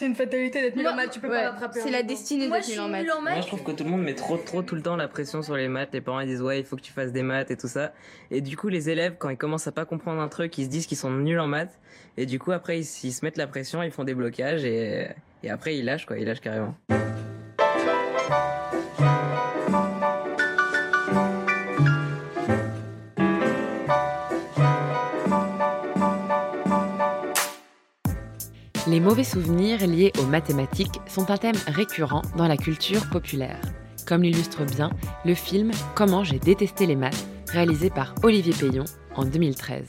C'est une fatalité d'être nul en maths, tu peux Ouais, pas rattraper. c'est la destinée d'être en Moi, je trouve que tout le monde met trop, trop tout le temps la pression sur les maths. Les parents ils disent ouais, il faut que tu fasses des maths et tout ça. Et du coup, les élèves, quand ils commencent à pas comprendre un truc, ils se disent qu'ils sont nuls en maths. Et du coup, après, ils, ils se mettent la pression, ils font des blocages et, et après, ils lâchent quoi, ils lâchent carrément. Les mauvais souvenirs liés aux mathématiques sont un thème récurrent dans la culture populaire, comme l'illustre bien le film Comment j'ai détesté les maths, réalisé par Olivier Payon en 2013.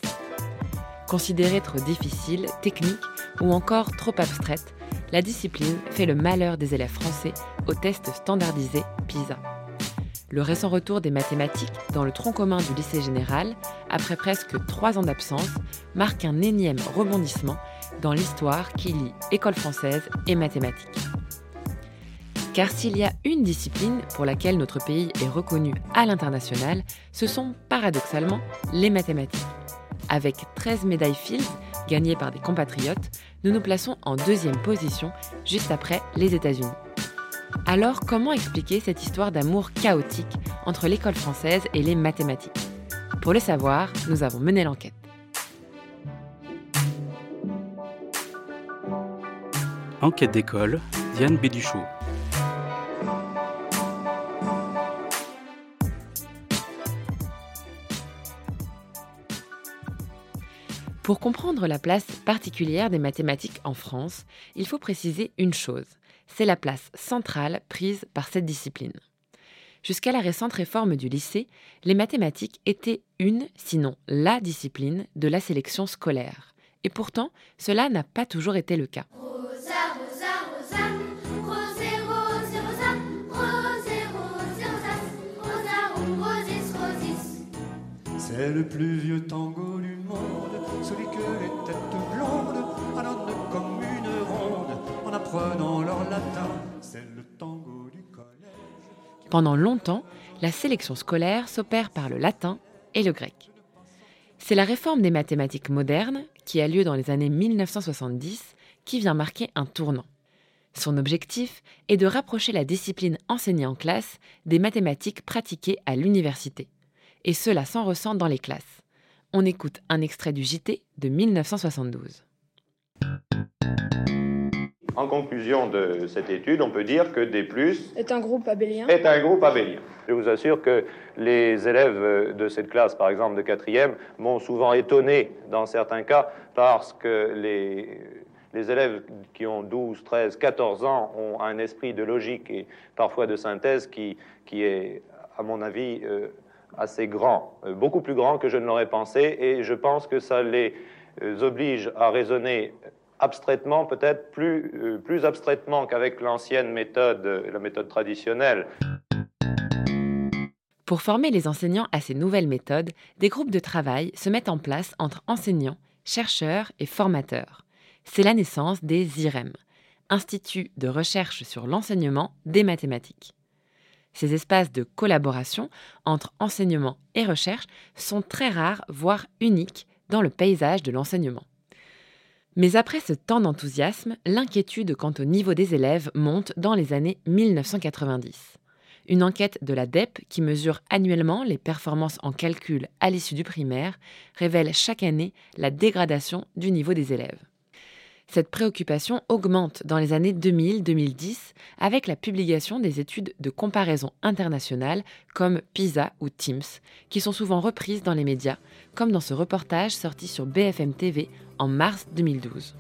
Considérée trop difficile, technique ou encore trop abstraite, la discipline fait le malheur des élèves français au test standardisé PISA. Le récent retour des mathématiques dans le tronc commun du lycée général, après presque trois ans d'absence, marque un énième rebondissement dans l'histoire qui lie école française et mathématiques. Car s'il y a une discipline pour laquelle notre pays est reconnu à l'international, ce sont paradoxalement les mathématiques. Avec 13 médailles Fields gagnées par des compatriotes, nous nous plaçons en deuxième position juste après les États-Unis. Alors comment expliquer cette histoire d'amour chaotique entre l'école française et les mathématiques? Pour le savoir, nous avons mené l'enquête. Enquête d'école, Diane Béduchot. Pour comprendre la place particulière des mathématiques en France, il faut préciser une chose, c'est la place centrale prise par cette discipline. Jusqu'à la récente réforme du lycée, les mathématiques étaient une, sinon la discipline de la sélection scolaire. Et pourtant, cela n'a pas toujours été le cas. C'est le plus vieux tango du monde, celui que les têtes Pendant longtemps, la sélection scolaire s'opère par le latin et le grec. C'est la réforme des mathématiques modernes, qui a lieu dans les années 1970, qui vient marquer un tournant. Son objectif est de rapprocher la discipline enseignée en classe des mathématiques pratiquées à l'université. Et cela s'en ressent dans les classes. On écoute un extrait du JT de 1972. En conclusion de cette étude, on peut dire que D+, Est un groupe abélien. est un groupe abélien. Je vous assure que les élèves de cette classe, par exemple de quatrième, m'ont souvent étonné dans certains cas parce que les, les élèves qui ont 12, 13, 14 ans ont un esprit de logique et parfois de synthèse qui, qui est, à mon avis, euh, assez grand, euh, beaucoup plus grand que je ne l'aurais pensé et je pense que ça les euh, oblige à raisonner abstraitement, peut-être plus, euh, plus abstraitement qu'avec l'ancienne méthode, euh, la méthode traditionnelle. Pour former les enseignants à ces nouvelles méthodes, des groupes de travail se mettent en place entre enseignants, chercheurs et formateurs. C'est la naissance des IREM, Instituts de recherche sur l'enseignement des mathématiques. Ces espaces de collaboration entre enseignement et recherche sont très rares, voire uniques, dans le paysage de l'enseignement. Mais après ce temps d'enthousiasme, l'inquiétude quant au niveau des élèves monte dans les années 1990. Une enquête de la DEP, qui mesure annuellement les performances en calcul à l'issue du primaire, révèle chaque année la dégradation du niveau des élèves. Cette préoccupation augmente dans les années 2000-2010 avec la publication des études de comparaison internationale comme PISA ou TIMSS, qui sont souvent reprises dans les médias, comme dans ce reportage sorti sur BFM TV en mars 2012.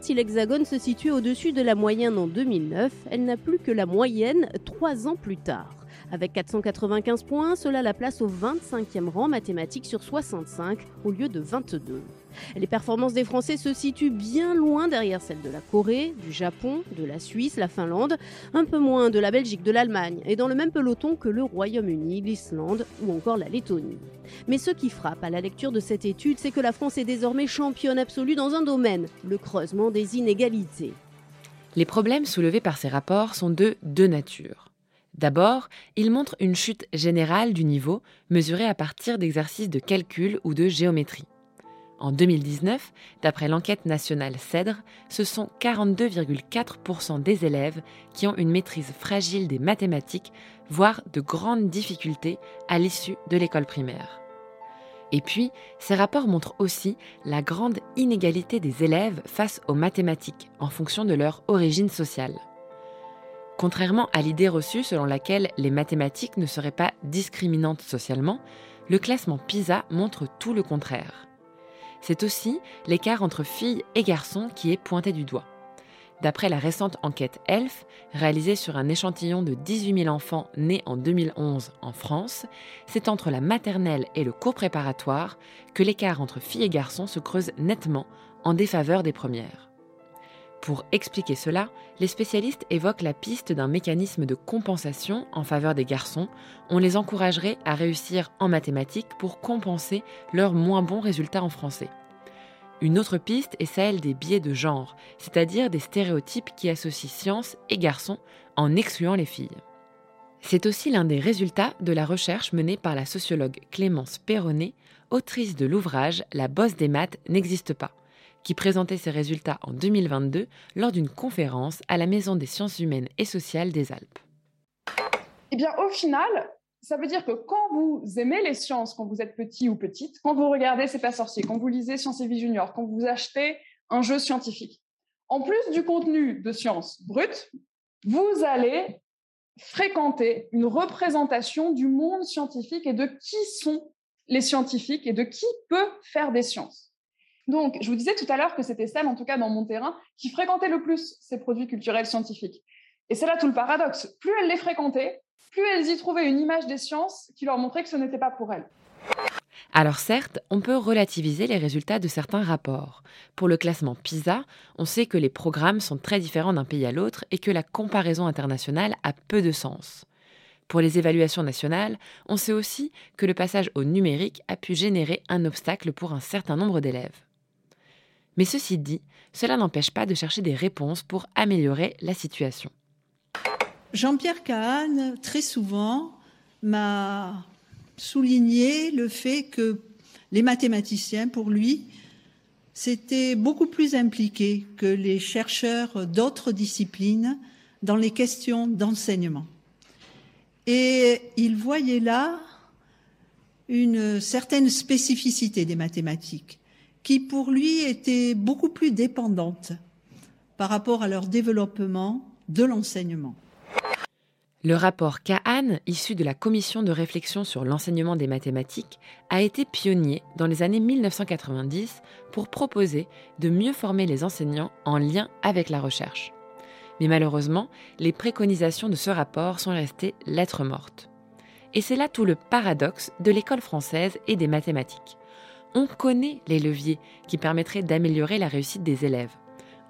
Si l'Hexagone se situe au-dessus de la moyenne en 2009, elle n'a plus que la moyenne trois ans plus tard. Avec 495 points, cela la place au 25e rang mathématique sur 65 au lieu de 22. Les performances des Français se situent bien loin derrière celles de la Corée, du Japon, de la Suisse, la Finlande, un peu moins de la Belgique, de l'Allemagne, et dans le même peloton que le Royaume-Uni, l'Islande ou encore la Lettonie. Mais ce qui frappe à la lecture de cette étude, c'est que la France est désormais championne absolue dans un domaine, le creusement des inégalités. Les problèmes soulevés par ces rapports sont de deux natures. D'abord, ils montrent une chute générale du niveau mesurée à partir d'exercices de calcul ou de géométrie. En 2019, d'après l'enquête nationale CEDRE, ce sont 42,4% des élèves qui ont une maîtrise fragile des mathématiques, voire de grandes difficultés à l'issue de l'école primaire. Et puis, ces rapports montrent aussi la grande inégalité des élèves face aux mathématiques en fonction de leur origine sociale. Contrairement à l'idée reçue selon laquelle les mathématiques ne seraient pas discriminantes socialement, le classement PISA montre tout le contraire. C'est aussi l'écart entre filles et garçons qui est pointé du doigt. D'après la récente enquête ELF, réalisée sur un échantillon de 18 000 enfants nés en 2011 en France, c'est entre la maternelle et le cours préparatoire que l'écart entre filles et garçons se creuse nettement en défaveur des premières. Pour expliquer cela, les spécialistes évoquent la piste d'un mécanisme de compensation en faveur des garçons. On les encouragerait à réussir en mathématiques pour compenser leurs moins bons résultats en français. Une autre piste est celle des biais de genre, c'est-à-dire des stéréotypes qui associent science et garçons en excluant les filles. C'est aussi l'un des résultats de la recherche menée par la sociologue Clémence Perronnet, autrice de l'ouvrage La bosse des maths n'existe pas qui présentait ses résultats en 2022 lors d'une conférence à la Maison des sciences humaines et sociales des Alpes. Eh bien, au final, ça veut dire que quand vous aimez les sciences, quand vous êtes petit ou petite, quand vous regardez C'est pas sorcier, quand vous lisez Sciences et Vie Junior, quand vous achetez un jeu scientifique, en plus du contenu de sciences brutes, vous allez fréquenter une représentation du monde scientifique et de qui sont les scientifiques et de qui peut faire des sciences. Donc, je vous disais tout à l'heure que c'était celle, en tout cas dans mon terrain, qui fréquentait le plus ces produits culturels scientifiques. Et c'est là tout le paradoxe. Plus elles les fréquentaient, plus elles y trouvaient une image des sciences qui leur montrait que ce n'était pas pour elles. Alors certes, on peut relativiser les résultats de certains rapports. Pour le classement PISA, on sait que les programmes sont très différents d'un pays à l'autre et que la comparaison internationale a peu de sens. Pour les évaluations nationales, on sait aussi que le passage au numérique a pu générer un obstacle pour un certain nombre d'élèves. Mais ceci dit, cela n'empêche pas de chercher des réponses pour améliorer la situation. Jean-Pierre Kahn, très souvent, m'a souligné le fait que les mathématiciens, pour lui, s'étaient beaucoup plus impliqués que les chercheurs d'autres disciplines dans les questions d'enseignement. Et il voyait là une certaine spécificité des mathématiques qui pour lui était beaucoup plus dépendante par rapport à leur développement de l'enseignement. Le rapport Kahan, issu de la commission de réflexion sur l'enseignement des mathématiques, a été pionnier dans les années 1990 pour proposer de mieux former les enseignants en lien avec la recherche. Mais malheureusement, les préconisations de ce rapport sont restées lettres mortes. Et c'est là tout le paradoxe de l'école française et des mathématiques on connaît les leviers qui permettraient d'améliorer la réussite des élèves.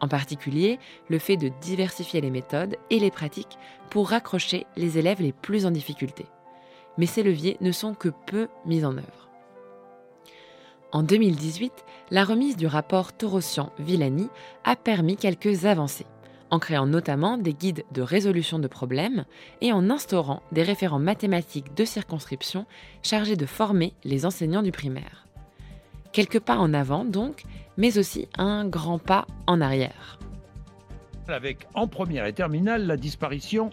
En particulier, le fait de diversifier les méthodes et les pratiques pour raccrocher les élèves les plus en difficulté. Mais ces leviers ne sont que peu mis en œuvre. En 2018, la remise du rapport Torossian-Villani a permis quelques avancées, en créant notamment des guides de résolution de problèmes et en instaurant des référents mathématiques de circonscription chargés de former les enseignants du primaire. Quelques pas en avant donc, mais aussi un grand pas en arrière. Avec en première et terminale la disparition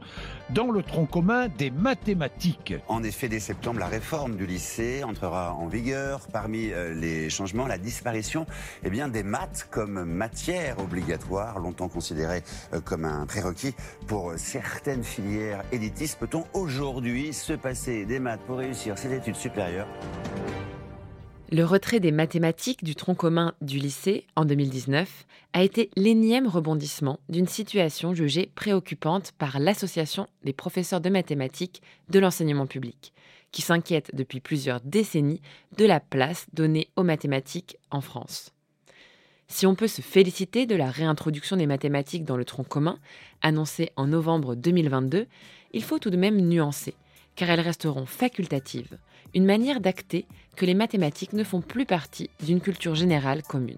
dans le tronc commun des mathématiques. En effet, dès septembre, la réforme du lycée entrera en vigueur. Parmi euh, les changements, la disparition eh bien, des maths comme matière obligatoire, longtemps considérée euh, comme un prérequis pour certaines filières élitistes. Peut-on aujourd'hui se passer des maths pour réussir ses études supérieures? Le retrait des mathématiques du tronc commun du lycée en 2019 a été l'énième rebondissement d'une situation jugée préoccupante par l'Association des professeurs de mathématiques de l'enseignement public, qui s'inquiète depuis plusieurs décennies de la place donnée aux mathématiques en France. Si on peut se féliciter de la réintroduction des mathématiques dans le tronc commun, annoncée en novembre 2022, il faut tout de même nuancer, car elles resteront facultatives une manière d'acter que les mathématiques ne font plus partie d'une culture générale commune.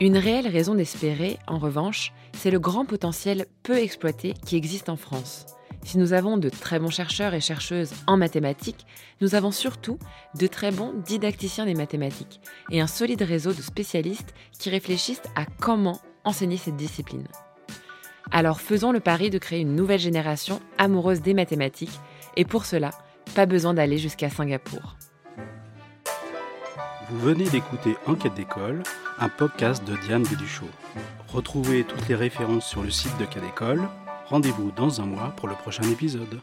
Une réelle raison d'espérer, en revanche, c'est le grand potentiel peu exploité qui existe en France. Si nous avons de très bons chercheurs et chercheuses en mathématiques, nous avons surtout de très bons didacticiens des mathématiques et un solide réseau de spécialistes qui réfléchissent à comment enseigner cette discipline. Alors faisons le pari de créer une nouvelle génération amoureuse des mathématiques et pour cela, pas besoin d'aller jusqu'à Singapour. Vous venez d'écouter Enquête d'école, un podcast de Diane Béduchot. Retrouvez toutes les références sur le site de Cadécole. Rendez-vous dans un mois pour le prochain épisode.